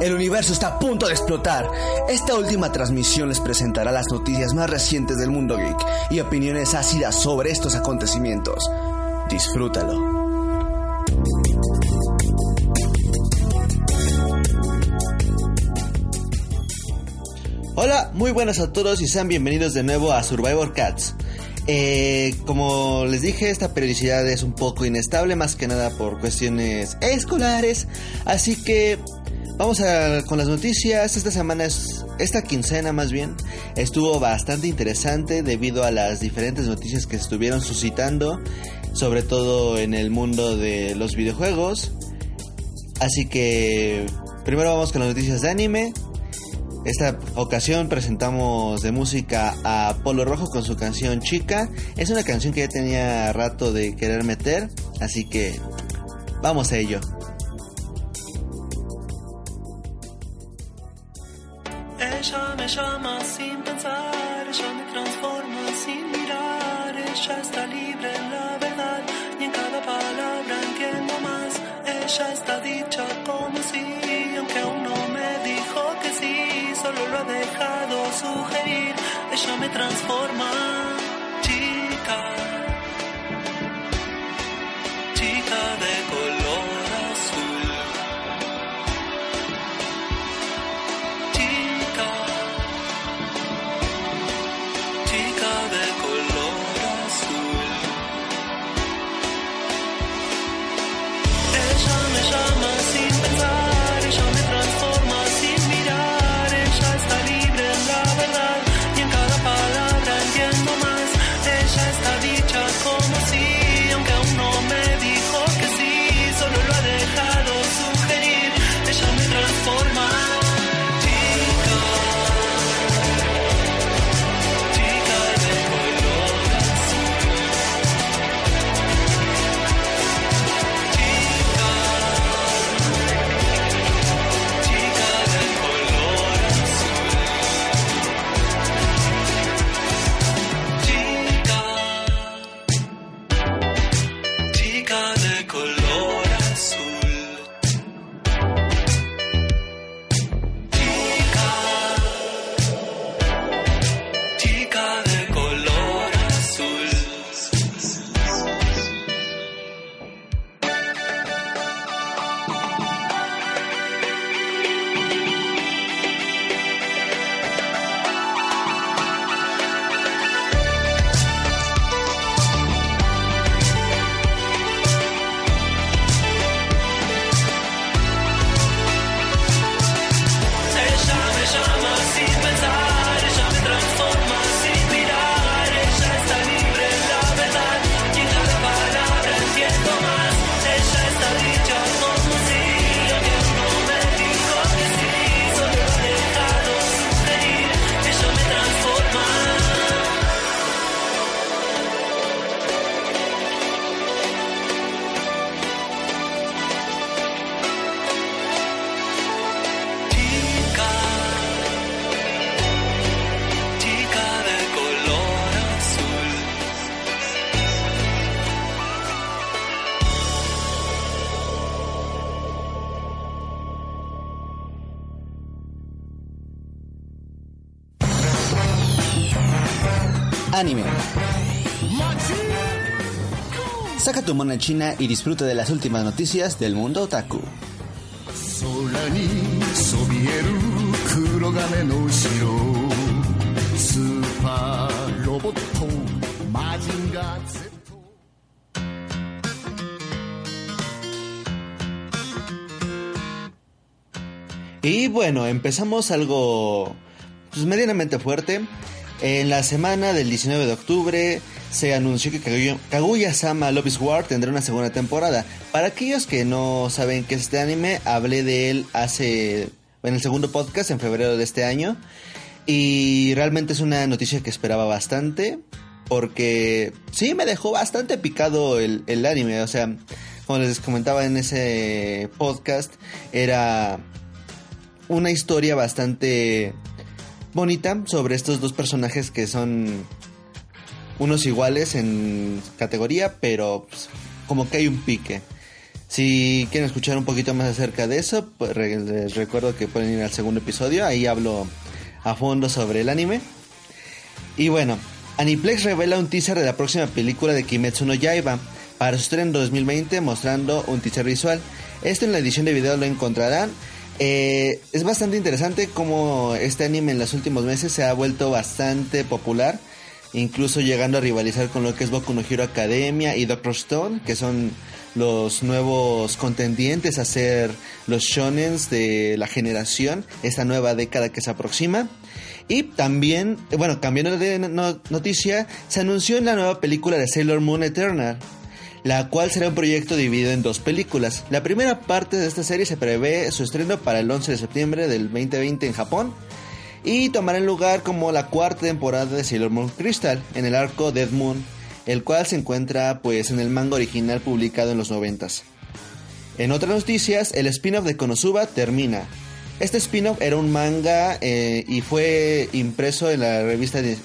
El universo está a punto de explotar. Esta última transmisión les presentará las noticias más recientes del mundo geek y opiniones ácidas sobre estos acontecimientos. Disfrútalo. Hola, muy buenas a todos y sean bienvenidos de nuevo a Survivor Cats. Eh, como les dije, esta periodicidad es un poco inestable, más que nada por cuestiones escolares. Así que vamos a, con las noticias. Esta semana, es, esta quincena más bien, estuvo bastante interesante debido a las diferentes noticias que estuvieron suscitando, sobre todo en el mundo de los videojuegos. Así que primero vamos con las noticias de anime. Esta ocasión presentamos de música a Polo Rojo con su canción Chica. Es una canción que ya tenía rato de querer meter, así que vamos a ello. Ella llama sin pensar, ella me transforma sin mirar, ella está libre en la verdad y en cada palabra entiendo más. Ella está dicha como si, aunque aún no me dijo que sí, solo lo ha dejado sugerir. Ella me transforma, chica Mona China y disfruta de las últimas noticias del mundo otaku. Y bueno, empezamos algo pues, medianamente fuerte. En la semana del 19 de octubre se anunció que Kaguya- Kaguya-sama Love War tendrá una segunda temporada. Para aquellos que no saben qué es este anime, hablé de él hace en el segundo podcast en febrero de este año y realmente es una noticia que esperaba bastante porque sí me dejó bastante picado el, el anime, o sea, como les comentaba en ese podcast, era una historia bastante bonita sobre estos dos personajes que son unos iguales en categoría, pero pues, como que hay un pique. Si quieren escuchar un poquito más acerca de eso, pues, les recuerdo que pueden ir al segundo episodio, ahí hablo a fondo sobre el anime. Y bueno, Aniplex revela un teaser de la próxima película de Kimetsu no Yaiba para su estreno en 2020 mostrando un teaser visual. Esto en la edición de video lo encontrarán. Eh, es bastante interesante cómo este anime en los últimos meses se ha vuelto bastante popular, incluso llegando a rivalizar con lo que es Boku no Hero Academia y Doctor Stone, que son los nuevos contendientes a ser los shonens de la generación, esta nueva década que se aproxima. Y también, bueno, cambiando de no- noticia, se anunció en la nueva película de Sailor Moon Eternal, la cual será un proyecto dividido en dos películas. La primera parte de esta serie se prevé su estreno para el 11 de septiembre del 2020 en Japón y tomará el lugar como la cuarta temporada de Sailor Moon Crystal en el arco Dead Moon, el cual se encuentra pues en el manga original publicado en los 90 En otras noticias, el spin-off de Konosuba termina. Este spin-off era un manga eh, y fue impreso en la revista de,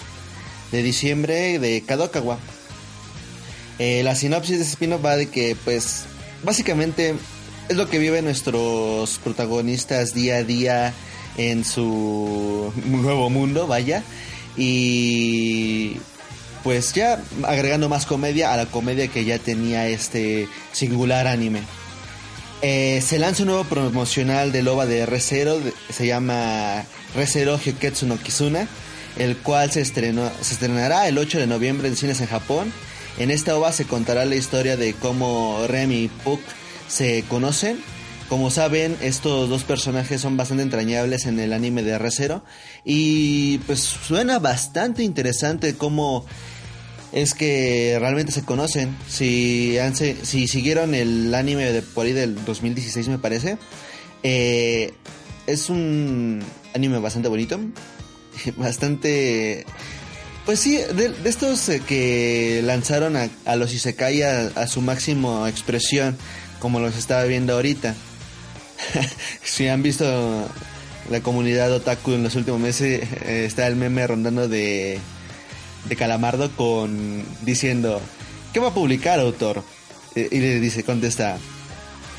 de diciembre de Kadokawa. Eh, la sinopsis de ese spin-off va de que, pues, básicamente es lo que viven nuestros protagonistas día a día en su nuevo mundo, vaya. Y pues ya agregando más comedia a la comedia que ya tenía este singular anime. Eh, se lanza un nuevo promocional de Loba de R0, de- se llama R0 Hyuketsu no Kizuna, el cual se, estrenó, se estrenará el 8 de noviembre en cines en Japón. En esta ova se contará la historia de cómo Remy y Puck se conocen. Como saben, estos dos personajes son bastante entrañables en el anime de R0 y pues suena bastante interesante cómo es que realmente se conocen. Si, han si siguieron el anime de por ahí del 2016 me parece, eh, es un anime bastante bonito, bastante... Pues sí, de, de estos eh, que lanzaron a, a los Isekai a, a su máxima expresión, como los estaba viendo ahorita. si han visto la comunidad otaku en los últimos meses, eh, está el meme rondando de de Calamardo con diciendo ¿qué va a publicar autor? Eh, y le dice, contesta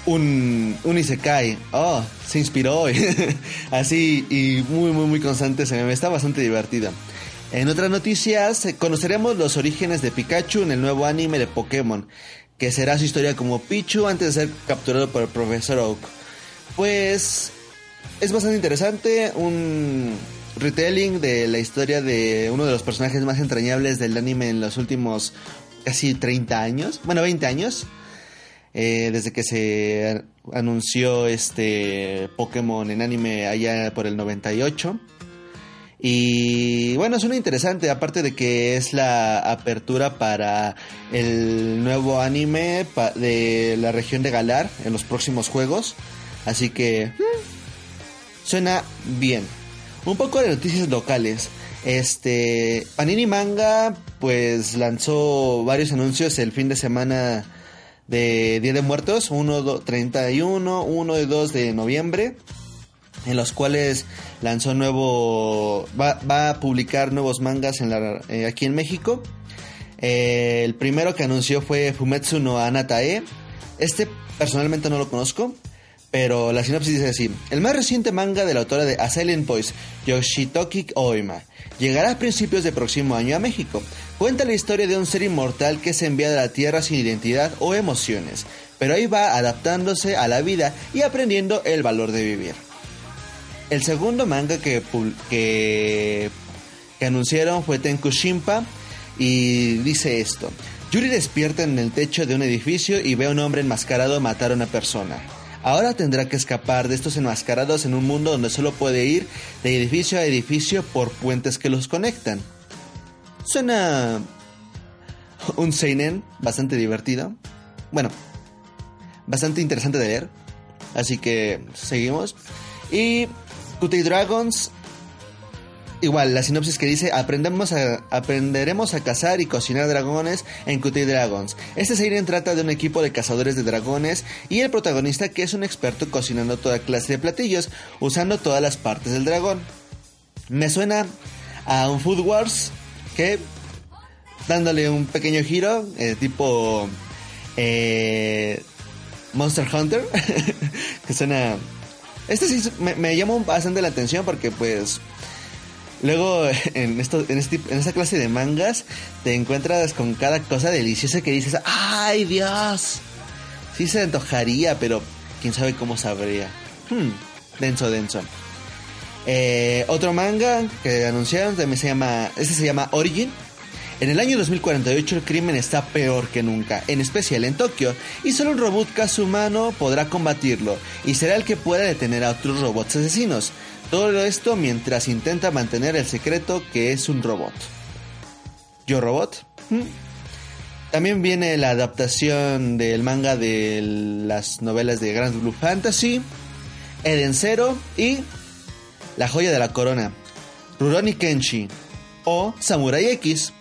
un, Isekai, oh, se inspiró hoy. Así y muy muy muy constante se me está bastante divertida. En otras noticias, eh, conoceremos los orígenes de Pikachu en el nuevo anime de Pokémon, que será su historia como Pichu antes de ser capturado por el profesor Oak. Pues es bastante interesante, un retelling de la historia de uno de los personajes más entrañables del anime en los últimos casi 30 años, bueno 20 años, eh, desde que se anunció este Pokémon en anime allá por el 98. Y bueno, suena interesante, aparte de que es la apertura para el nuevo anime de la región de Galar en los próximos juegos. Así que suena bien. Un poco de noticias locales. Este Panini Manga pues lanzó varios anuncios el fin de semana de Día de Muertos, 1 do- 31, 1 y 2 de noviembre en los cuales lanzó nuevo va, va a publicar nuevos mangas eh, aquí en México Eh, el primero que anunció fue Fumetsu no Anatae este personalmente no lo conozco pero la sinopsis dice así el más reciente manga de la autora de A Silent Voice Yoshitoki Oima llegará a principios del próximo año a México cuenta la historia de un ser inmortal que es enviado a la Tierra sin identidad o emociones pero ahí va adaptándose a la vida y aprendiendo el valor de vivir el segundo manga que, que, anunciaron fue Tenku Shimpa y dice esto. Yuri despierta en el techo de un edificio y ve a un hombre enmascarado matar a una persona. Ahora tendrá que escapar de estos enmascarados en un mundo donde solo puede ir de edificio a edificio por puentes que los conectan. Suena un seinen bastante divertido. Bueno, bastante interesante de leer. Así que seguimos. Y Cutie Dragons Igual, la sinopsis que dice, aprendemos a, aprenderemos a cazar y cocinar dragones en Cutie Dragons. Este seinen trata de un equipo de cazadores de dragones y el protagonista que es un experto cocinando toda clase de platillos, usando todas las partes del dragón. Me suena a un Food Wars que, dándole un pequeño giro, eh, tipo eh, Monster Hunter, que suena... Este sí me, me bastante la atención porque pues Luego, en, esto, en, este, en esta clase de mangas, te encuentras con cada cosa deliciosa que dices, ¡ay, Dios! Sí se antojaría, pero quién sabe cómo sabría. Hmm, denso, denso. Eh, otro manga que anunciaron también se llama, este se llama Origin. En el año 2048 el crimen está peor que nunca, en especial en Tokio, y solo un robot casi humano podrá combatirlo, y será el que pueda detener a otros robots asesinos. Todo esto mientras intenta mantener el secreto que es un robot. ¿Yo robot? ¿Mm? También viene la adaptación del manga de las novelas de Grand Blue Fantasy, Eden Zero y La joya de la corona, Rurouni Kenshi o Samurai X.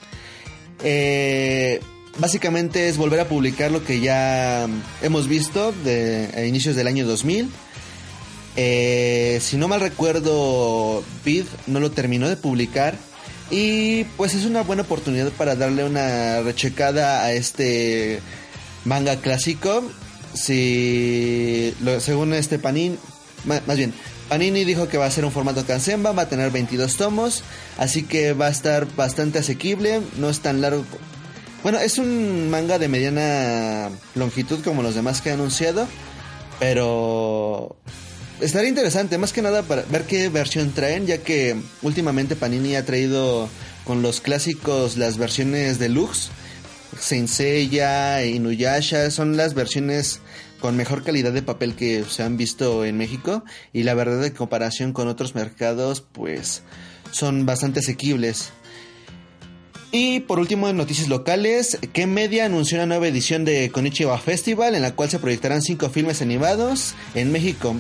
Eh, básicamente es volver a publicar lo que ya hemos visto de, a inicios del año 2000 eh, si no mal recuerdo, Vid no lo terminó de publicar. Y pues es una buena oportunidad para darle una rechecada a este manga clásico. Si, según este Panini, más bien, Panini dijo que va a ser un formato Kansenba, va a tener 22 tomos, así que va a estar bastante asequible, no es tan largo. Bueno, es un manga de mediana longitud como los demás que he anunciado, pero estaría interesante, más que nada para ver qué versión traen, ya que últimamente Panini ha traído con los clásicos las versiones deluxe. Saint Seiya, Inuyasha, son las versiones con mejor calidad de papel que se han visto en México y la verdad de comparación con otros mercados pues son bastante asequibles. Y por último, en noticias locales, que Media anunció una nueva edición de Konichiwa Festival en la cual se proyectarán cinco filmes animados en México.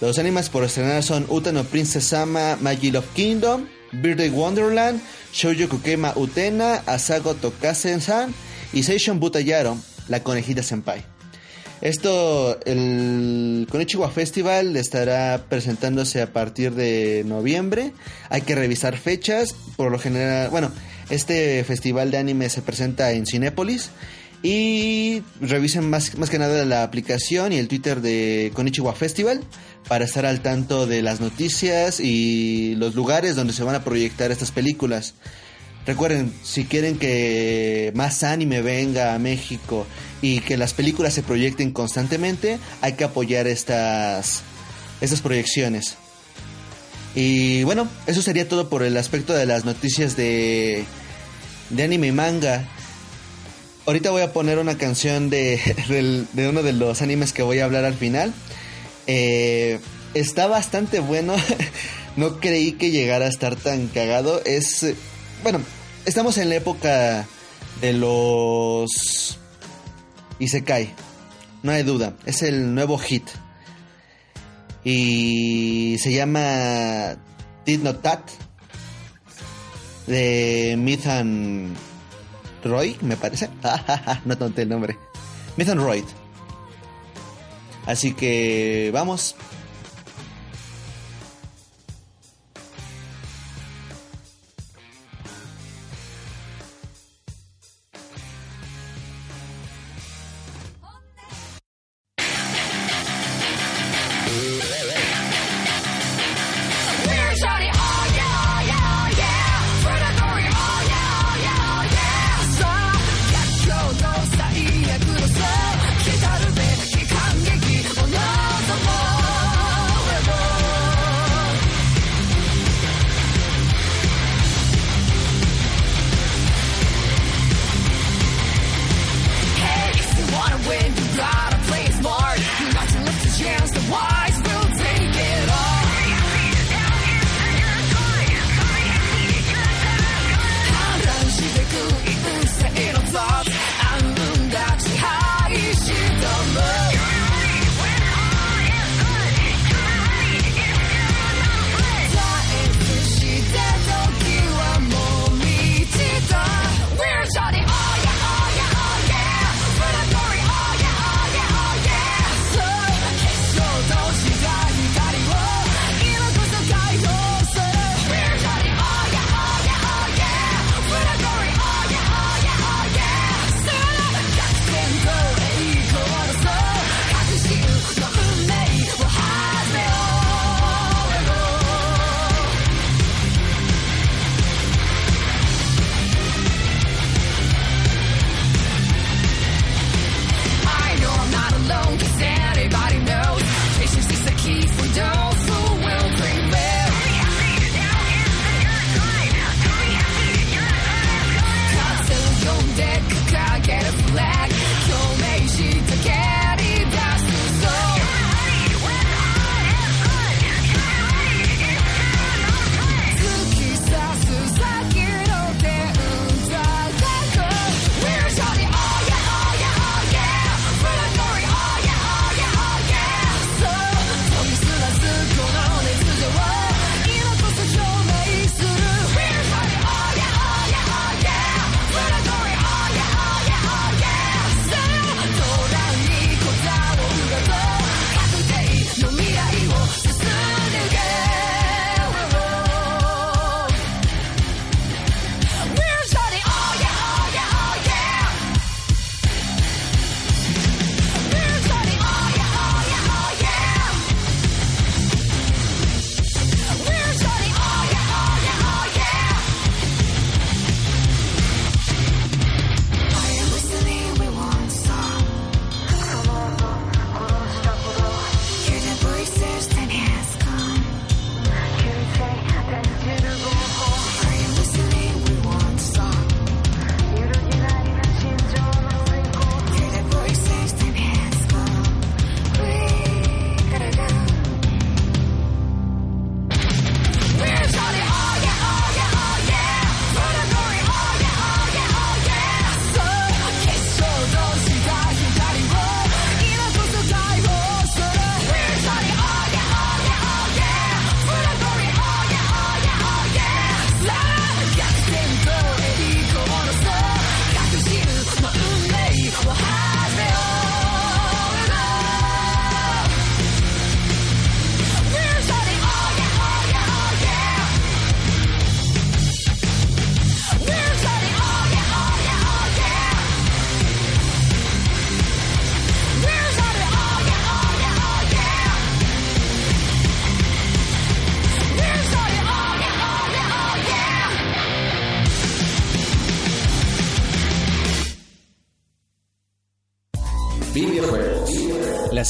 Los animes por estrenar son Utano Princess Sama Magic of Kingdom, Birthday Wonderland, Shoujo Kukema Utena, Asago Tokasen-san y Seishon Butayaro, la conejita senpai. Esto, el Konichiwa Festival estará presentándose a partir de noviembre. Hay que revisar fechas. Por lo general, bueno, este festival de anime se presenta en Cinépolis y revisen más, más que nada la aplicación y el Twitter de Konichiwa Festival para estar al tanto de las noticias y los lugares donde se van a proyectar estas películas. Recuerden, si quieren que más anime venga a México y que las películas se proyecten constantemente, hay que apoyar estas, estas proyecciones. Y bueno, eso sería todo por el aspecto de las noticias de, de anime y manga. Ahorita voy a poner una canción de, de, uno de los animes que voy a hablar al final. Eh, está bastante bueno. no creí que llegara a estar tan cagado. Es. Bueno, estamos en la época de los. Isekai. No hay duda. Es el nuevo hit. Y se llama Did Not Tat. De Mithan Roy, me parece. no tonté el nombre. Nathan Roy. Así que vamos.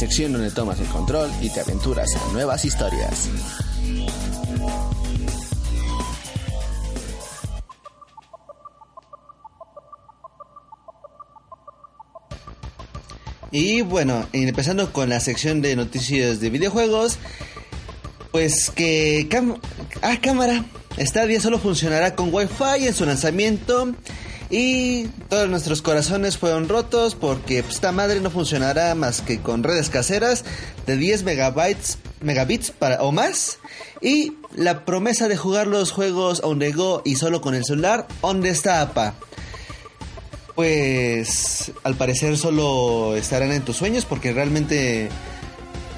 Sección donde tomas el control y te aventuras a nuevas historias. Y bueno, empezando con la sección de noticias de videojuegos, pues que ah, cámara Stadia solo funcionará con Wi-Fi en su lanzamiento y todos nuestros corazones fueron rotos porque esta madre no funcionará más que con redes caseras de 10 megabytes, megabits para, o más. Y la promesa de jugar los juegos on the go y solo con el celular, ¿dónde está APA? Pues al parecer solo estarán en tus sueños porque realmente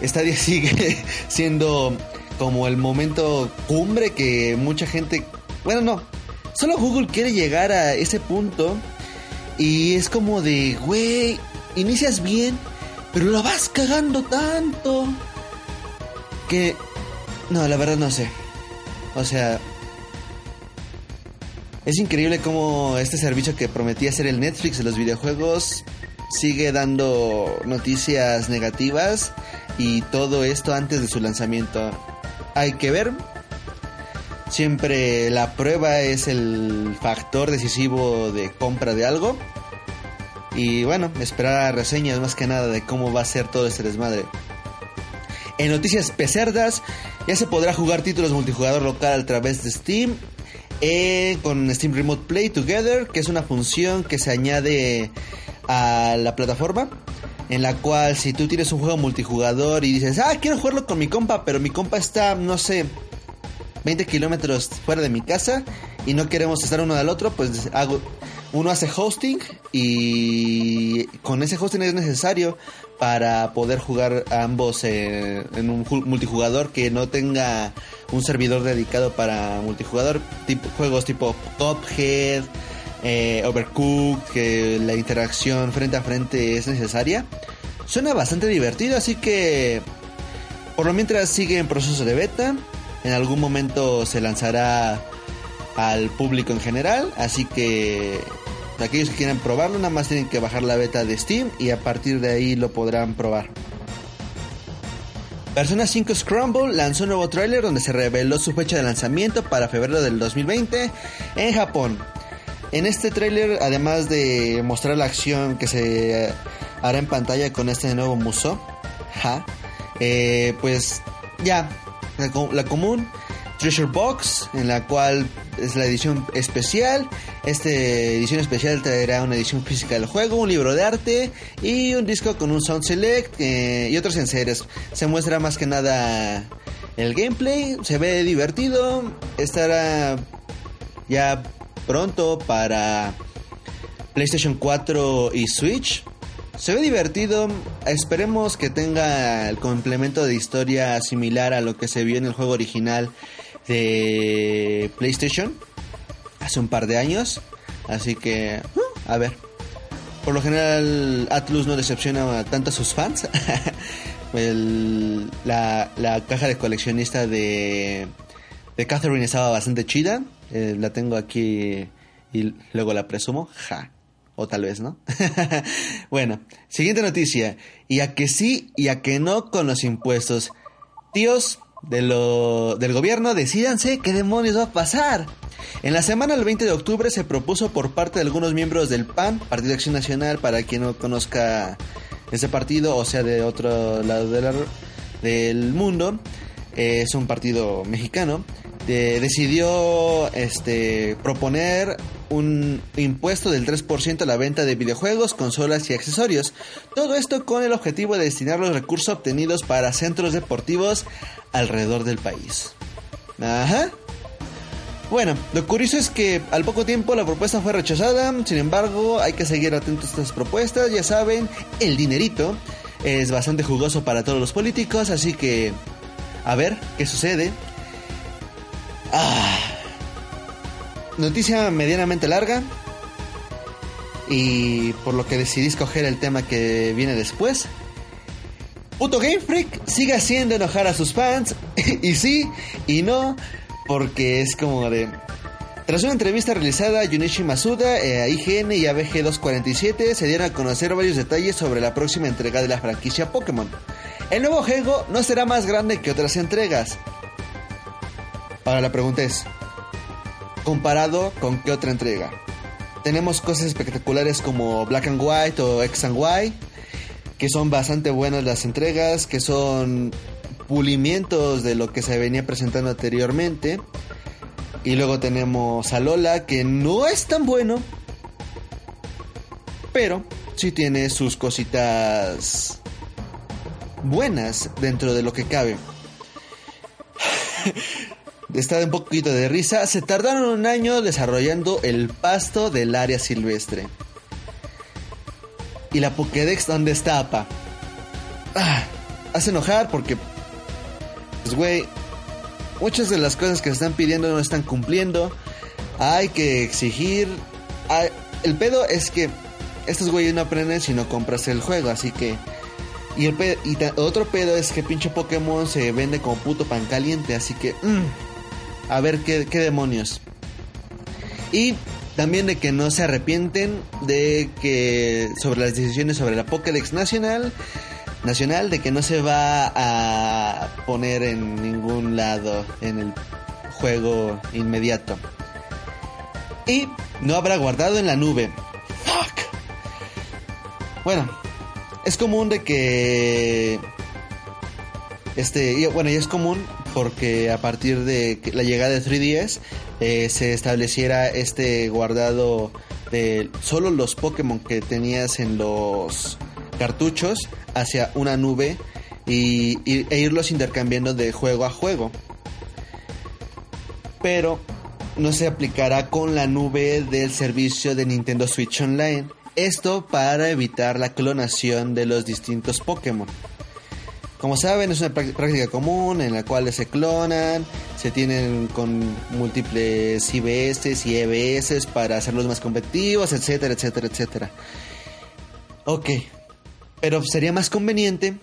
Stadia sigue siendo como el momento cumbre que mucha gente... Bueno, no, Solo Google quiere llegar a ese punto y es como de, güey, inicias bien, pero lo vas cagando tanto que... No, la verdad no sé. O sea... Es increíble cómo este servicio que prometía ser el Netflix de los videojuegos sigue dando noticias negativas y todo esto antes de su lanzamiento. Hay que ver Siempre la prueba es el factor decisivo de compra de algo. Y bueno, esperar reseñas más que nada de cómo va a ser todo este desmadre. En noticias pecerdas, ya se podrá jugar títulos multijugador local a través de Steam. Eh, con Steam Remote Play Together, que es una función que se añade a la plataforma. En la cual si tú tienes un juego multijugador y dices, ah, quiero jugarlo con mi compa, pero mi compa está, no sé, 20 kilómetros fuera de mi casa y no queremos estar uno al otro, pues uno hace hosting y con ese hosting es necesario para poder jugar ambos en un multijugador que no tenga un servidor dedicado para multijugador, tipo, juegos tipo Cuphead, eh, Overcooked, que la interacción frente a frente es necesaria. Suena bastante divertido, así que por lo mientras sigue en proceso de beta. En algún momento se lanzará al público en general, así que aquellos que quieran probarlo nada más tienen que bajar la beta de Steam y a partir de ahí lo podrán probar. Persona 5 Scramble lanzó un nuevo tráiler donde se reveló su fecha de lanzamiento para febrero del 2020 en Japón. En este tráiler, además de mostrar la acción que se hará en pantalla con este nuevo muso, eh, pues ya la, común, Treasure Box, en la cual es la edición especial. Esta edición especial traerá una edición física del juego, un libro de arte y un disco con un sound select eh, y otros enseres. Se muestra más que nada el gameplay, se ve divertido, estará ya pronto para PlayStation 4 y Switch. Se ve divertido, esperemos que tenga el complemento de historia similar a lo que se vio en el juego original de PlayStation hace un par de años. Así que, a ver. Por lo general, Atlus no decepciona tanto a sus fans. la, caja de coleccionista de, de Catherine estaba bastante chida. Eh, la tengo aquí y luego la presumo. Ja. O tal vez no. bueno, siguiente noticia. Y a que sí y a que no con los impuestos. Tíos de lo, del gobierno, decídanse qué demonios va a pasar. En la semana del 20 de octubre se propuso por parte de algunos miembros del PAN, Partido de Acción Nacional, para quien no conozca ese partido, o sea, de otro lado del mundo, es un partido mexicano, decidió este, proponer un impuesto del 3% a la venta de videojuegos, consolas y accesorios. Todo esto con el objetivo de destinar los recursos obtenidos para centros deportivos alrededor del país. Ajá. Bueno, lo curioso es que al poco tiempo la propuesta fue rechazada, sin embargo hay que seguir atentos a estas propuestas, ya saben, el dinerito es bastante jugoso para todos los políticos, así que a ver qué sucede. Ah. Noticia medianamente larga. Y por lo que decidí escoger el tema que viene después. Puto Game Freak sigue haciendo enojar a sus fans. y sí, y no. Porque es como de. Tras una entrevista realizada a Junichi Masuda, eh, a IGN y a BG247 se dieron a conocer varios detalles sobre la próxima entrega de la franquicia Pokémon. El nuevo juego no será más grande que otras entregas. Ahora la pregunta es, ¿comparado con qué otra entrega? Tenemos cosas espectaculares como Black and White o X and Y, que son bastante buenas las entregas, que son pulimientos de lo que se venía presentando anteriormente. Y luego tenemos a Lola, que no es tan bueno, pero sí tiene sus cositas buenas dentro de lo que cabe. Está de un poquito de risa. Se tardaron un año desarrollando el pasto del área silvestre. ¿Y la Pokédex dónde está, apa? Ah, hace enojar porque, pues, güey, muchas de las cosas que están pidiendo no están cumpliendo. Hay que exigir. el pedo es que estos güeyes no aprenden si no compras el juego, así que. Y, el y otro pedo es que pinche Pokémon se vende como puto pan caliente, así que. Mm, a ver qué, qué demonios. Y también de que no se arrepienten de que sobre las decisiones sobre la Pokédex nacional nacional de que no se va a poner en ningún lado en el juego inmediato. Y no habrá guardado en la nube. Fuck. Bueno, es común de que este, bueno, y es común porque a partir de la llegada de 3DS eh, se estableciera este guardado de solo los Pokémon que tenías en los cartuchos hacia una nube y, e irlos intercambiando de juego a juego. Pero no se aplicará con la nube del servicio de Nintendo Switch Online. Esto para evitar la clonación de los distintos Pokémon. Como saben, es una práctica común en la cual se clonan, se tienen con múltiples IBS y EBS para hacerlos más competitivos, etcétera, etcétera, etcétera. Ok, pero sería más conveniente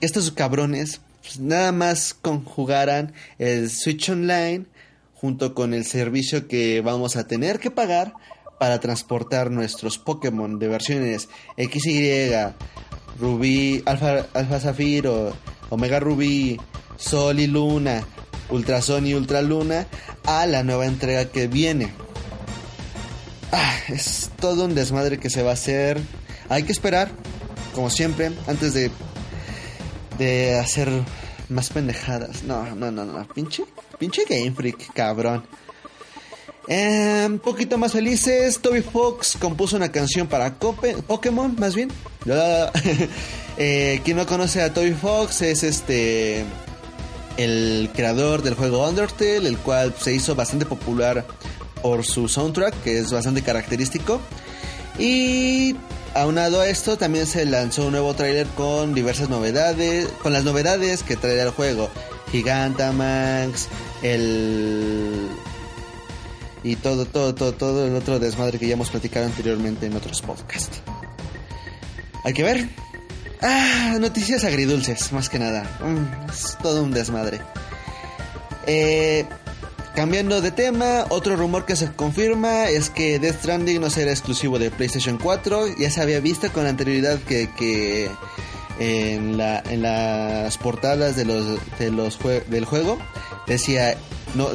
que estos cabrones pues, nada más conjugaran el Switch Online junto con el servicio que vamos a tener que pagar para transportar nuestros Pokémon de versiones XY, Rubí, Alfa, Alfa Zafiro, Omega Rubí, Sol y Luna, Ultrason y Ultraluna a la nueva entrega que viene. Ah, es todo un desmadre que se va a hacer. Hay que esperar, como siempre, antes de, de hacer más pendejadas. No, no, no, no. Pinche, pinche Game Freak, cabrón. Eh, un poquito más felices, Toby Fox compuso una canción para Pokémon, más bien. eh, quien no conoce a Toby Fox es este el creador del juego Undertale, el cual se hizo bastante popular por su soundtrack, que es bastante característico. Y aunado a esto, también se lanzó un nuevo tráiler con diversas novedades, con las novedades que traerá el juego. Gigantamax, el y todo, todo, todo, todo el otro desmadre que ya hemos platicado anteriormente en otros podcasts. Hay que ver. Ah, noticias agridulces, más que nada. Mm, es todo un desmadre. Eh, cambiando de tema, otro rumor que se confirma es que Death Stranding no será exclusivo de PlayStation 4. Ya se había visto con anterioridad que, que en, la, en las portadas de los, de los del juego decía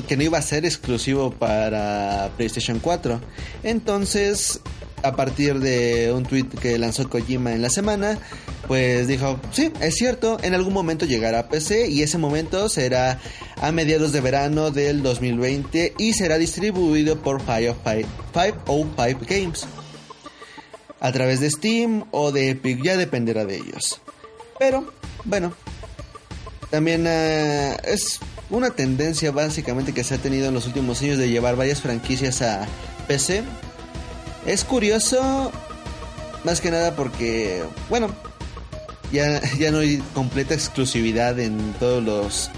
que no iba a ser exclusivo para PlayStation 4. Entonces, a partir de un tweet que lanzó Kojima en la semana, pues dijo, sí, es cierto, en algún momento llegará a PC y ese momento será a mediados de verano del 2020 y será distribuido por 505 Games. A través de Steam o de Epic, ya dependerá de ellos. Pero, bueno, también uh, es una tendencia básicamente que se ha tenido en los últimos años de llevar varias franquicias a PC. Es curioso, más que nada porque, bueno, ya, ya no hay completa exclusividad en todos los,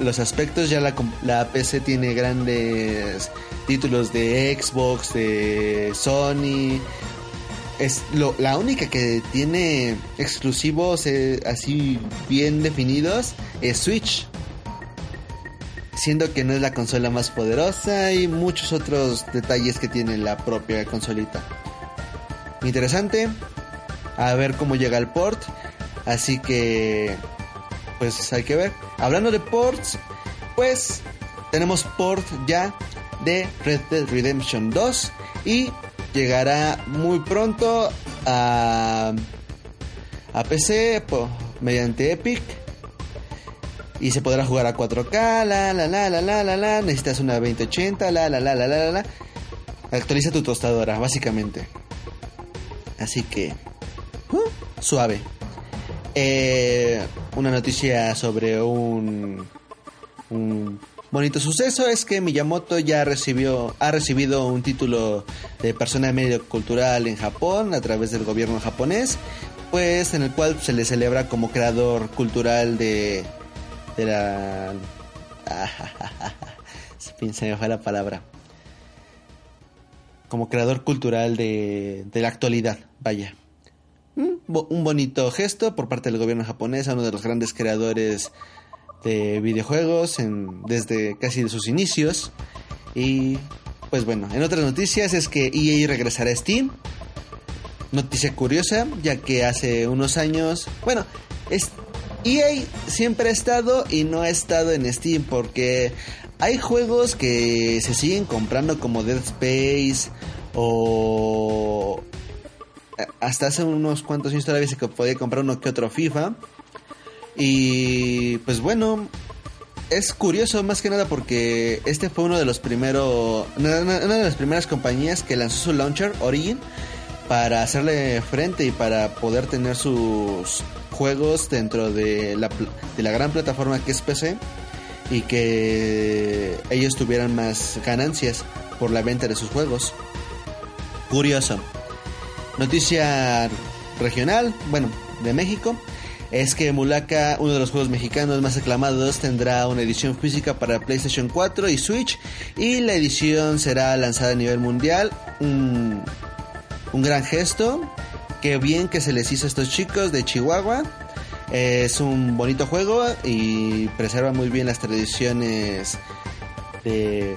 los aspectos. Ya la, la PC tiene grandes títulos de Xbox, de Sony. Es la única que tiene exclusivos eh, así bien definidos es Switch. Siendo que no es la consola más poderosa y muchos otros detalles que tiene la propia consolita. Interesante, a ver cómo llega el port, así que pues hay que ver. Hablando de ports, pues tenemos port ya de Red Dead Redemption 2 y llegará muy pronto a, a PC mediante Epic y se podrá jugar a 4K, la la la la la la la, necesitas una 2080, la la la la la la. Actualiza tu tostadora, básicamente. Así que uh, suave. Eh, una noticia sobre un, un bonito suceso es que Miyamoto ya recibió ha recibido un título de persona de medio cultural en Japón a través del gobierno japonés, pues en el cual se le celebra como creador cultural de la se me fue la palabra como creador cultural de, de la actualidad, vaya. Un bonito gesto por parte del gobierno japonés, uno de los grandes creadores de videojuegos en, desde casi de sus inicios. Y pues bueno, en otras noticias es que EA regresará a Steam. Noticia curiosa, ya que hace unos años, bueno, es, EA siempre ha estado y no ha estado en Steam porque hay juegos que se siguen comprando como Dead Space o hasta hace unos cuantos años todavía se podía comprar uno que otro FIFA. Y pues bueno, es curioso más que nada porque este fue uno de los primeros, una, de las primeras compañías que lanzó su launcher Origin para hacerle frente y para poder tener sus juegos dentro de la, gran plataforma que es PC y que ellos tuvieran más ganancias por la venta de sus juegos. Curioso. Noticia regional, bueno, de México, es que Mulaka, uno de los juegos mexicanos más aclamados, tendrá una edición física para PlayStation 4 y Switch y la edición será lanzada a nivel mundial. Un, un gran gesto, que bien que se les hizo a estos chicos de Chihuahua. Es un bonito juego y preserva muy bien las tradiciones de...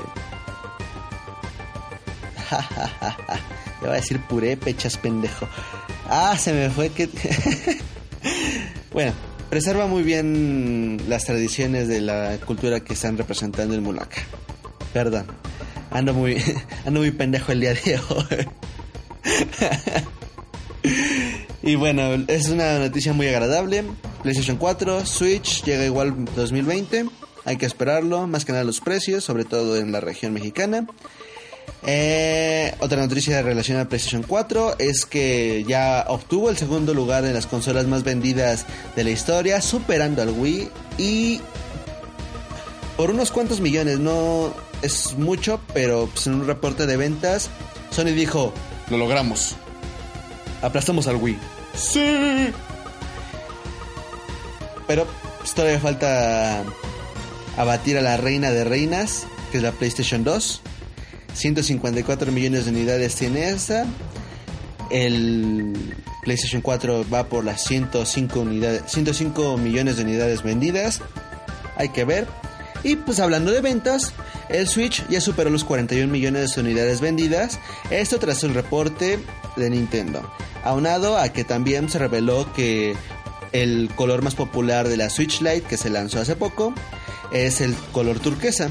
Le voy a decir puré, pechas pendejo. Ah, se me fue que... bueno, preserva muy bien las tradiciones de la cultura que están representando el Mulaka. Perdón. Ando muy, ando muy pendejo el día de hoy. Y bueno, es una noticia muy agradable. PlayStation 4, Switch llega igual 2020. Hay que esperarlo, más que nada los precios, sobre todo en la región mexicana. Eh, otra noticia relacionada a PlayStation 4 es que ya obtuvo el segundo lugar en las consolas más vendidas de la historia, superando al Wii y por unos cuantos millones, no es mucho, pero pues, en un reporte de ventas, Sony dijo, lo logramos. Aplastamos al Wii. Sí. Pero pues, todavía falta abatir a la reina de reinas, que es la PlayStation 2. 154 millones de unidades tiene esta. El PlayStation 4 va por las 105, unidades, 105 millones de unidades vendidas. Hay que ver. Y pues hablando de ventas, el Switch ya superó los 41 millones de unidades vendidas. Esto tras un reporte de Nintendo. Aunado a que también se reveló que el color más popular de la Switch Lite que se lanzó hace poco es el color turquesa.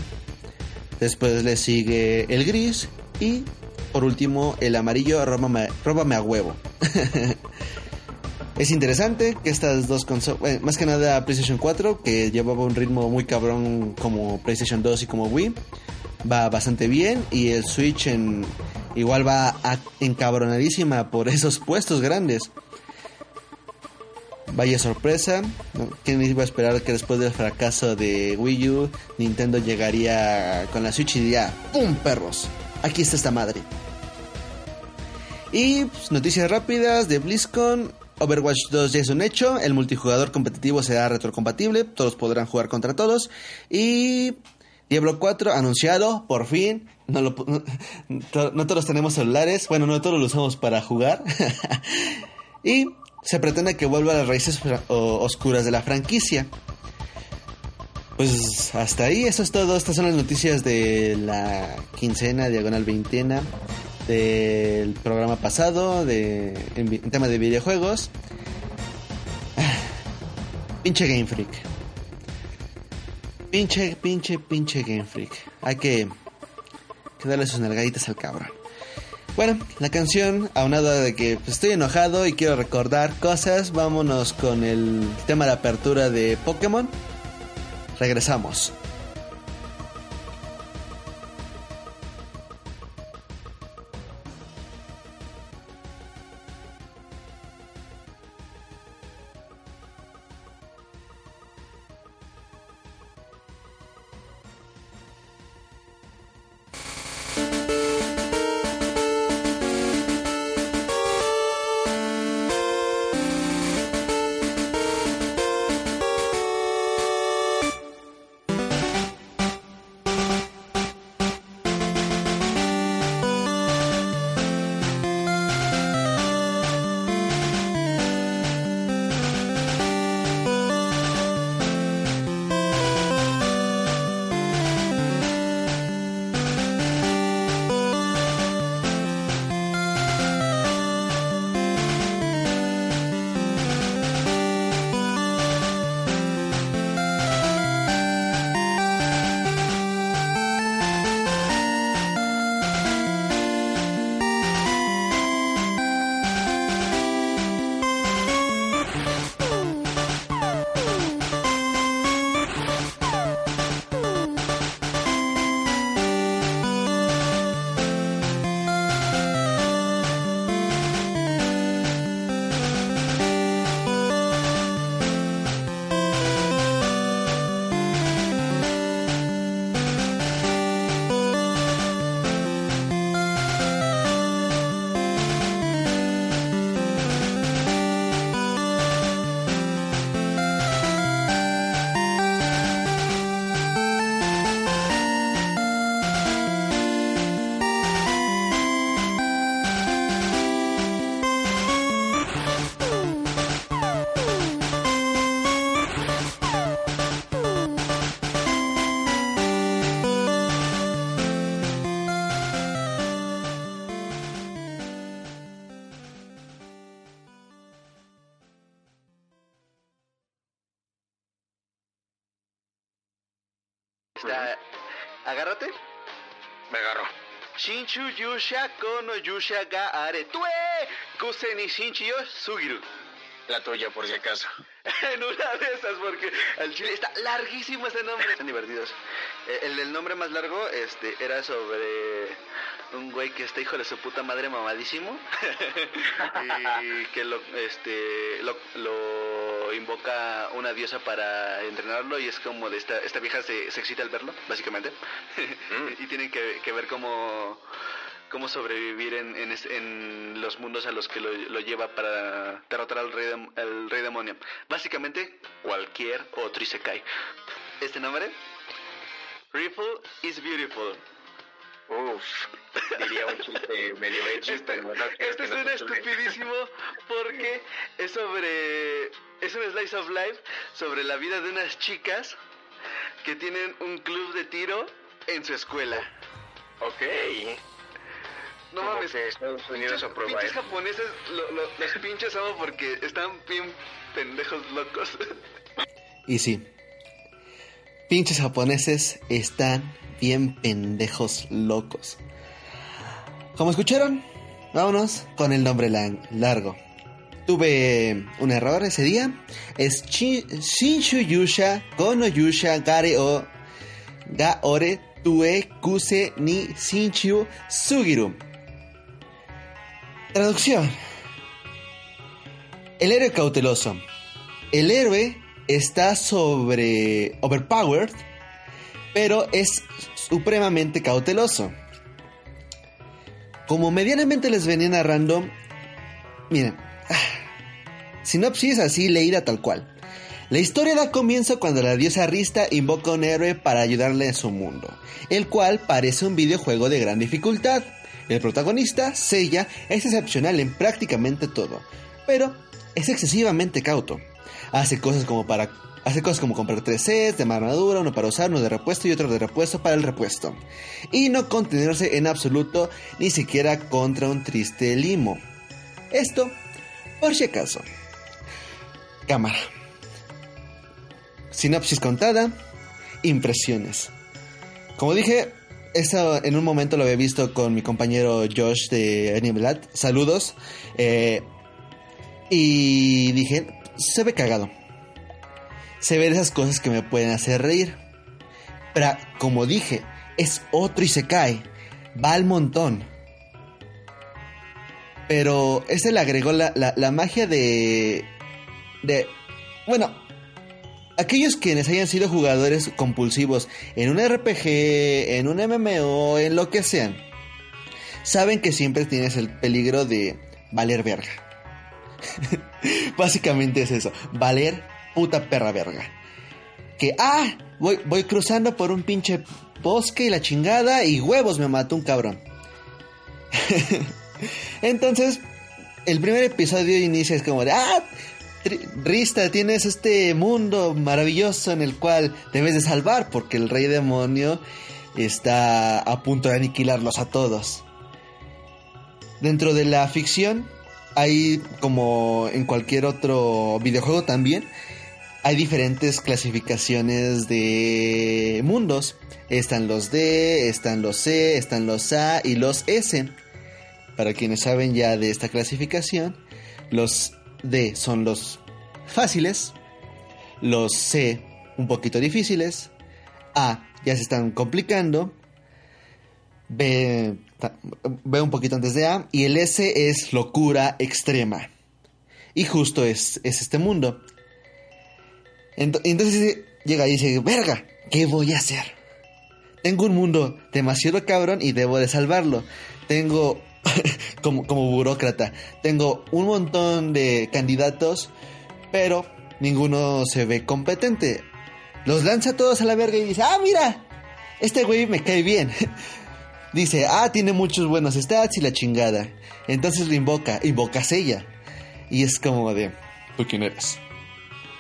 Después le sigue el gris y por último el amarillo róbame, a huevo. es interesante que estas dos consolas, más que nada PlayStation 4, que llevaba un ritmo muy cabrón como PlayStation 2 y como Wii, va bastante bien y el Switch en, igual va encabronadísima por esos puestos grandes. Vaya sorpresa. ¿Quién iba a esperar que después del fracaso de Wii U, Nintendo llegaría con la Switch y diría, ¡Pum, perros! Aquí está esta madre. Y pues, noticias rápidas de BlizzCon. Overwatch 2 ya es un hecho. El multijugador competitivo será retrocompatible. Todos podrán jugar contra todos. Y Diablo 4 anunciado, por fin. No, todos tenemos celulares. Bueno, no todos lo usamos para jugar. y se pretende que vuelva a las raíces oscuras de la franquicia. Pues hasta ahí, eso es todo. Estas son las noticias de la quincena, diagonal veintena, del programa pasado, en, en tema de videojuegos. Pinche Game Freak. Pinche, pinche, pinche Game Freak. Hay que, que darle sus nalgaditas al cabrón. Bueno, la canción, aunado de que pues, estoy enojado y quiero recordar cosas, vámonos con el tema de apertura de Pokémon. Regresamos. Está- agárrate. Me agarro. Shinchu Yusha Kono Yusha ga Are Tue Kuse ni Shinchi yo Sugiru. La tuya, por si acaso. en una de esas, porque al chile está larguísimo ese nombre. Están divertidos. Eh, el nombre más largo este, era sobre un güey que está hijo de su puta madre mamadísimo. y que lo, este, lo, lo invoca una diosa para entrenarlo y es como de esta, esta vieja se, se excita al verlo, básicamente. y tienen que, que ver cómo cómo sobrevivir en, en, es- en los mundos a los que lo, lo lleva para derrotar al rey, dem- al rey demonio. Básicamente, cualquier otro Isekai. Este nombre, Rifle is Beautiful. Uf, diría un chiste medio edgy, Este, no este te suene. estupidísimo porque es sobre... Es un slice of life sobre la vida de unas chicas que tienen un club de tiro en su escuela. Ok. No Como mames, que Estados Unidos Pinches, aprueba pinches japoneses, lo- lo- los pinches amo porque están bien pendejos locos. Y sí, pinches japoneses están bien pendejos locos. Como escucharon, vámonos con el nombre lang- largo. Tuve un error ese día. Es Shinshu Yusha Kono Yusha Gare o Gaore Tue Kuse ni Shinshu Sugiru. Traducción. El héroe cauteloso. El héroe está sobre overpowered, pero es supremamente cauteloso. Como medianamente les venía narrando, miren, sinopsis así leída tal cual. La historia da comienzo cuando la diosa Rista invoca a un héroe para ayudarle en su mundo, el cual parece un videojuego de gran dificultad. El protagonista, Seiya, es excepcional en prácticamente todo, pero es excesivamente cauto. Hace cosas como para hacer cosas como comprar tres sets de armadura, uno para usar, uno de repuesto y otro de repuesto para el repuesto. Y no contenerse en absoluto ni siquiera contra un triste limo. Esto, por si acaso. Cámara. Sinopsis contada, impresiones. Como dije, esto en un momento lo había visto con mi compañero Josh de Animalat. Saludos. Eh, y dije, se ve cagado. Se ve de esas cosas que me pueden hacer reír. Pero como dije, es otro y se cae. Va al montón. Pero ese le agregó la, la, la magia de... De... Bueno, aquellos quienes hayan sido jugadores compulsivos en un RPG, en un MMO, en lo que sean, saben que siempre tienes el peligro de valer verga. Básicamente es eso, valer puta perra verga. Que, ah, voy, voy cruzando por un pinche bosque y la chingada y huevos me mató un cabrón. Entonces, el primer episodio inicia es como de, ah, Rista, tienes este mundo maravilloso en el cual debes de salvar porque el rey demonio está a punto de aniquilarlos a todos. Dentro de la ficción hay, como en cualquier otro videojuego también, hay diferentes clasificaciones de mundos. Están los D, están los C, están los A y los S. Para quienes saben ya de esta clasificación, los D son los fáciles, los C un poquito difíciles, A ya se están complicando, B, B un poquito antes de A y el S es locura extrema. Y justo es, es este mundo. Entonces llega y dice, verga, ¿qué voy a hacer? Tengo un mundo demasiado cabrón y debo de salvarlo. Tengo como, como burócrata. Tengo un montón de candidatos, pero ninguno se ve competente. Los lanza todos a la verga y dice, ah, mira, este güey me cae bien. dice, ah, tiene muchos buenos stats y la chingada. Entonces lo invoca, invocas ella. Y es como de, ¿tú quién eres?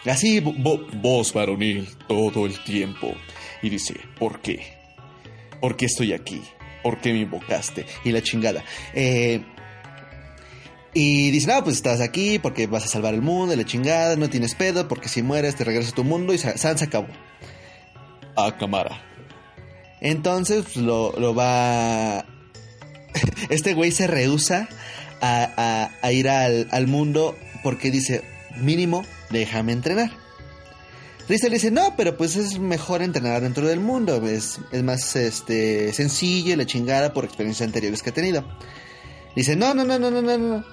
Así, voz varonil todo el tiempo. Y dice, ¿por qué? ¿Por qué estoy aquí? ¿Por qué me invocaste? Y la chingada. Eh, y dice, no, pues estás aquí porque vas a salvar el mundo, y la chingada, no tienes pedo, porque si mueres te regresas a tu mundo y San se acabó. A cámara. Entonces pues, lo, va... este güey se rehúsa a, ir al, al mundo porque dice, mínimo, déjame entrenar. Risa le dice, no, pero pues es mejor entrenar dentro del mundo, es, es más este, sencillo y la chingada por experiencias anteriores que ha tenido. Dice, no, no, no, no, no, no, no.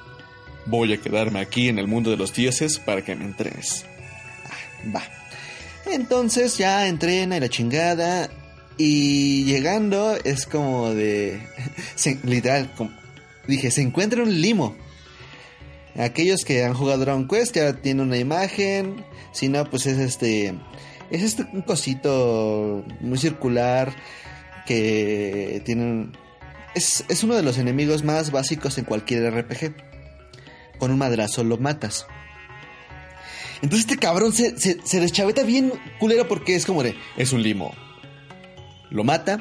Voy a quedarme aquí en el mundo de los dioses para que me entrenes. Ah, va. Entonces ya entrena y la chingada. Y llegando es como de... literal, como, dije, se encuentra un limo. Aquellos que han jugado Dragon Quest ya tienen una imagen. Si no, pues es este. Es este un cosito muy circular. Que tienen. Es, es uno de los enemigos más básicos en cualquier RPG. Con un madrazo lo matas. Entonces este cabrón se, se, se deschaveta bien culero porque es como de. Es un limo. Lo mata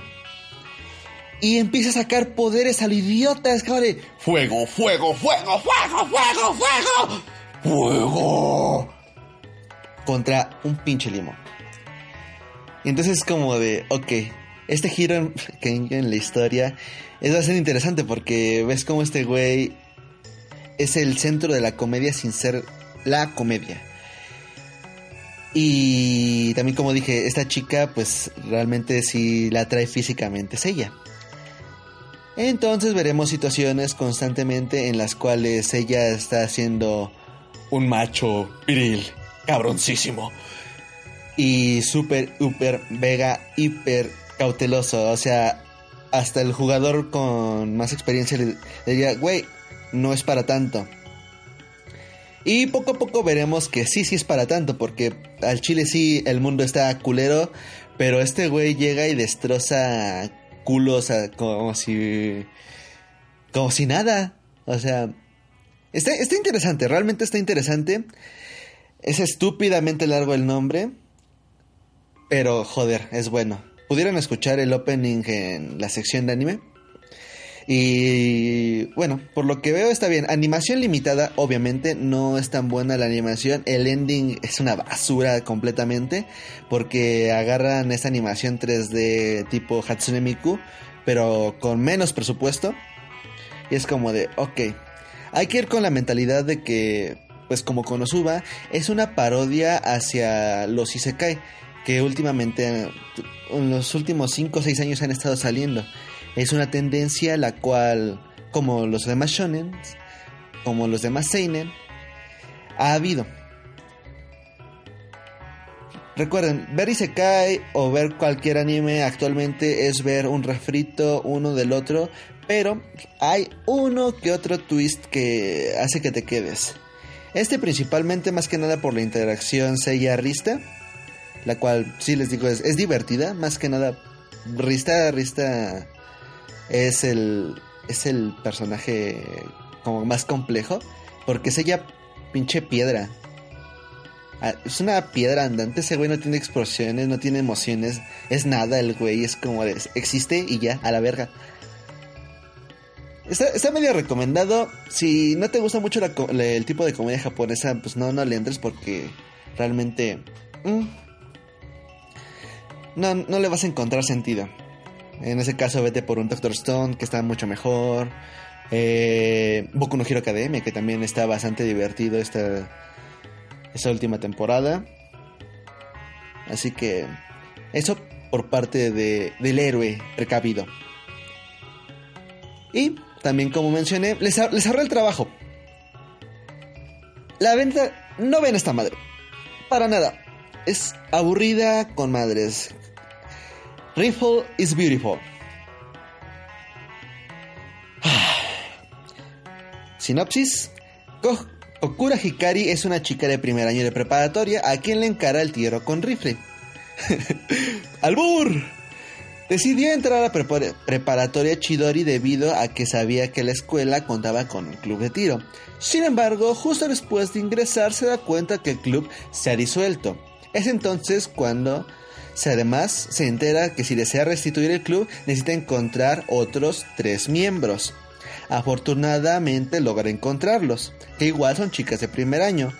y empieza a sacar poderes al idiota. Es fuego, fuego, fuego, fuego, fuego, fuego, fuego. Contra un pinche limón. Y entonces es como de, ok, este giro en, en la historia es bastante interesante porque ves como este güey es el centro de la comedia sin ser la comedia. Y también como dije, esta chica pues realmente sí la trae físicamente, es ella. Entonces veremos situaciones constantemente en las cuales ella está haciendo un macho viril, cabroncísimo. Y súper, hiper, vega, hiper cauteloso. O sea, hasta el jugador con más experiencia le, diría, güey, no es para tanto. Y poco a poco veremos que sí, sí es para tanto, porque al chile sí el mundo está culero, pero este güey llega y destroza culo, o sea, como si. como si nada. O sea. Está, está interesante, realmente está interesante. Es estúpidamente largo el nombre. pero joder, es bueno. Pudieron escuchar el opening en la sección de anime. Y bueno, por lo que veo está bien. Animación limitada, obviamente, no es tan buena la animación. El ending es una basura completamente. Porque agarran esta animación 3D tipo Hatsune Miku, pero con menos presupuesto. Y es como de, ok, hay que ir con la mentalidad de que, pues como Konosuba, es una parodia hacia los Isekai. Que últimamente, en los últimos 5 o 6 años han estado saliendo. Es una tendencia la cual, como los demás shonen, como los demás seinen, ha habido. Recuerden, ver Isekai o ver cualquier anime actualmente es ver un refrito uno del otro, pero hay uno que otro twist que hace que te quedes. Este principalmente más que nada por la interacción Seiya-Rista, la cual sí les digo es, es divertida, más que nada Rista, Rista es el, es el personaje como más complejo, porque es pinche piedra. Ah, Es una piedra andante, ese güey no tiene explosiones, no tiene emociones, es nada el güey, es como existe y ya, a la verga. Está, está medio recomendado, si no te gusta mucho el tipo de comedia japonesa, pues no, no le entres porque realmente... mm, no, no le vas a encontrar sentido. En ese caso, vete por un Doctor Stone que está mucho mejor. Eh, Boku no Hero Academia, que también está bastante divertido esta, esta última temporada. Así que, eso por parte de, del héroe precavido. Y también, como mencioné, les, les el trabajo. La venta, no ven esta madre. Para nada. Es aburrida con madres. Rifle is beautiful. Sinopsis. Kokura Hikari es una chica de primer año de preparatoria a quien le encara el tiro con rifle. ¡Albur! Decidió entrar a preparatoria Chidori debido a que sabía que la escuela contaba con un club de tiro. Sin embargo, justo después de ingresar se da cuenta que el club se ha disuelto. Es entonces cuando se además se entera que si desea restituir el club necesita encontrar otros tres miembros. Afortunadamente logra encontrarlos, que igual son chicas de primer año,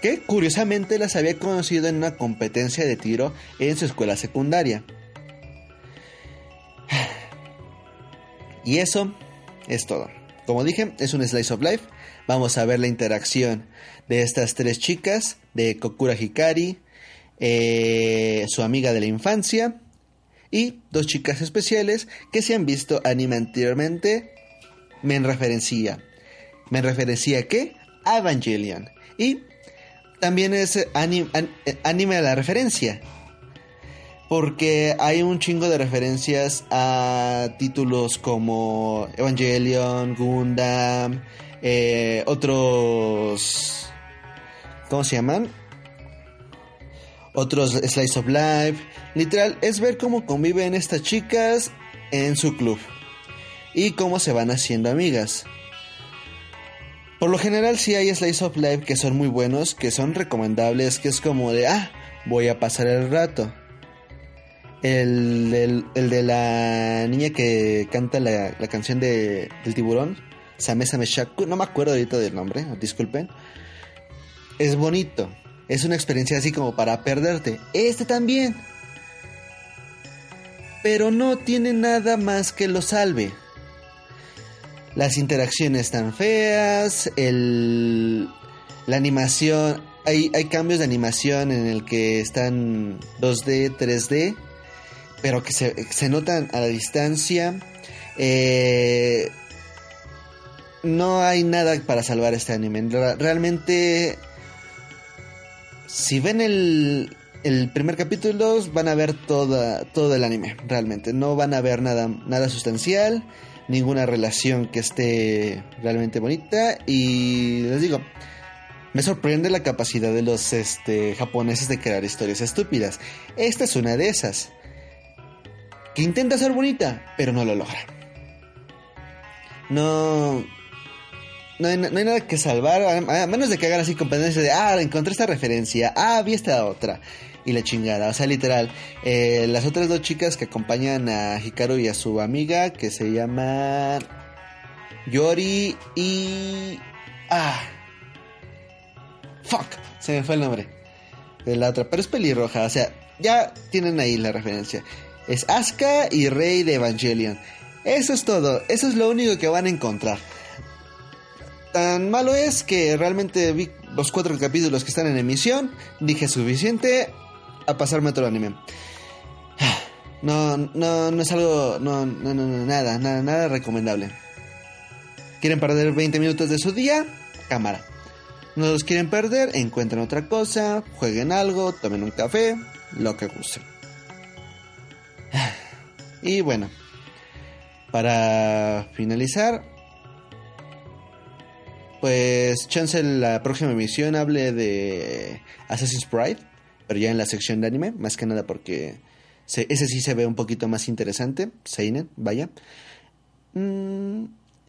que curiosamente las había conocido en una competencia de tiro en su escuela secundaria. Y eso es todo. Como dije, es un slice of life. Vamos a ver la interacción de estas tres chicas, de Kokura Hikari, eh, su amiga de la infancia y dos chicas especiales que si han visto anime anteriormente me referencia. ¿Me referencia a qué? A Evangelion. Y también es eh, anim- an- eh, anime a la referencia. Porque hay un chingo de referencias a títulos como Evangelion, Gundam, eh, otros... ¿Cómo se llaman? Otros Slice of Life. Literal, es ver cómo conviven estas chicas en su club. Y cómo se van haciendo amigas. Por lo general sí hay Slice of Life que son muy buenos, que son recomendables, que es como de, ah, voy a pasar el rato. El, el- el de la niña que canta la, la canción de, del tiburón, Same Same no me acuerdo ahorita del nombre, disculpen. Es bonito, es una experiencia así como para perderte. Este también. Pero no tiene nada más que lo salve. Las interacciones están feas, el, la animación, hay, hay cambios de animación en el que están 2D, 3D, pero que se, se notan a la distancia. Eh, no hay nada para salvar este anime. Re- Realmente, si ven el, el primer capítulo, van a ver toda, todo el anime. Realmente, no van a ver nada, nada sustancial, ninguna relación que esté realmente bonita. Y les digo, me sorprende la capacidad de los este, japoneses de crear historias estúpidas. Esta es una de esas. Intenta ser bonita, pero no lo logra. No. No hay, nada que salvar, a, menos de que hagan así competencias de, ah, encontré esta referencia, ah, vi esta otra. y la chingada. O sea, literal. eh, las otras dos chicas que acompañan a Hikaru y a su amiga, que se llaman Yori y... Ah. Fuck. Se me fue el nombre de la otra. Pero es pelirroja. O sea, ya tienen ahí la referencia. Es Asuka y Rey de Evangelion. Eso es todo. Eso es lo único que van a encontrar. Tan malo es que realmente vi los cuatro capítulos que están en emisión. Dije suficiente a pasarme otro anime. No, no, no es algo. No, no, no, nada, nada, nada recomendable. ¿Quieren perder 20 minutos de su día? Cámara. No los quieren perder, encuentren otra cosa, jueguen algo, tomen un café, lo que gusten. Y bueno, para finalizar, pues chance en la próxima emisión hable de Assassin's Pride, pero ya en la sección de anime, más que nada porque se- ese sí se ve un poquito más interesante, Seinen, vaya. Mm,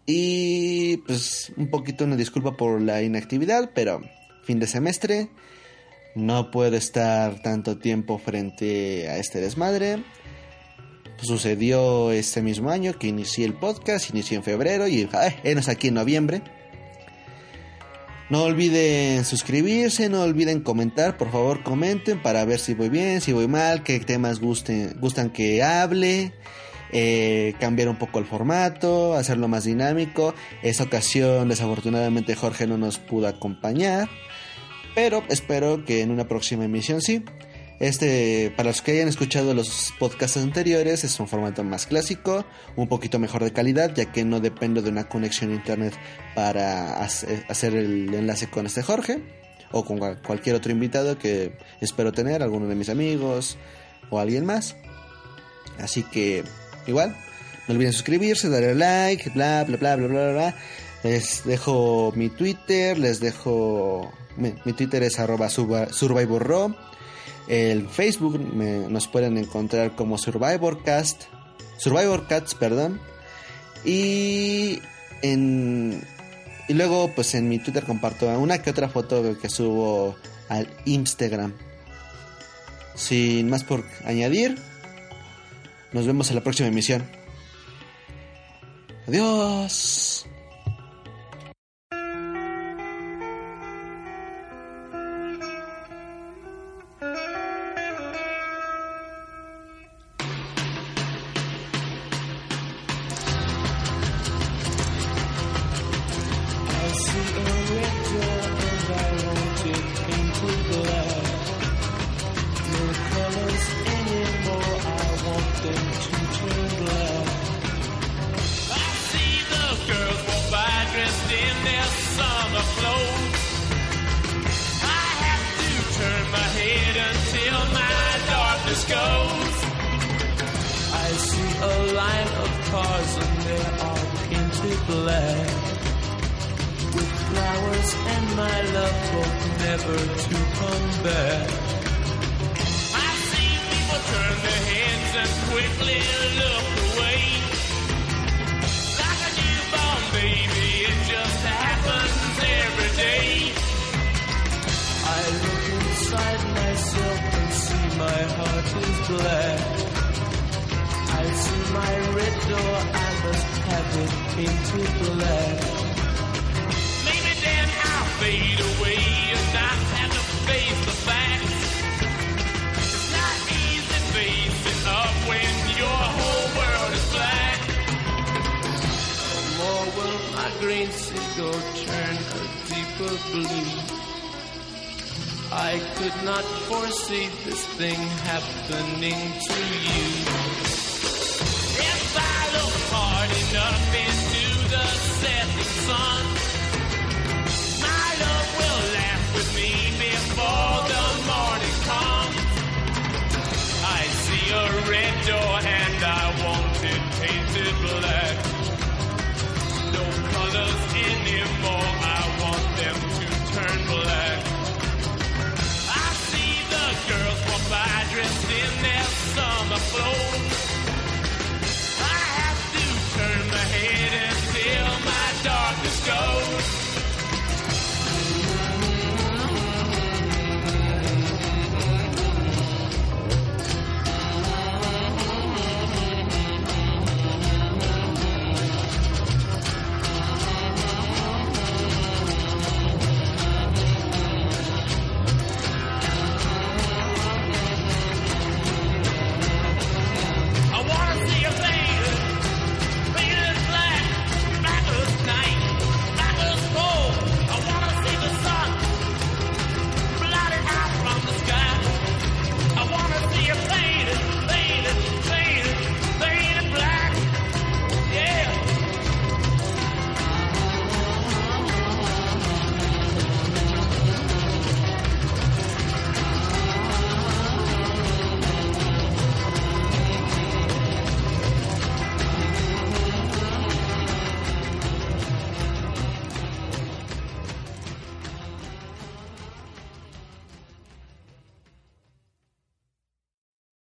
y pues un poquito una disculpa por la inactividad, pero fin de semestre, no puedo estar tanto tiempo frente a este desmadre. Sucedió este mismo año que inicié el podcast, inicié en febrero y aquí en noviembre. No olviden suscribirse, no olviden comentar, por favor comenten para ver si voy bien, si voy mal, qué temas gusten, gustan que hable, eh, cambiar un poco el formato, hacerlo más dinámico. Esta ocasión desafortunadamente Jorge no nos pudo acompañar, pero espero que en una próxima emisión sí. Este, para los que hayan escuchado los podcasts anteriores, es un formato más clásico, un poquito mejor de calidad, ya que no dependo de una conexión a internet para hace- hacer el enlace con este Jorge o con cual- cualquier otro invitado que espero tener, alguno de mis amigos o alguien más. Así que, igual, no olviden suscribirse, darle like, bla, bla, bla, bla, bla, bla. Les dejo mi Twitter, les dejo... Mi, mi Twitter es arroba survivorro. El Facebook me- nos pueden encontrar como Survivorcast. Survivorcats, perdón. Y en... Y luego, pues en mi Twitter comparto una que otra foto que subo al Instagram. Sin más por añadir, nos vemos en la próxima emisión. Adiós.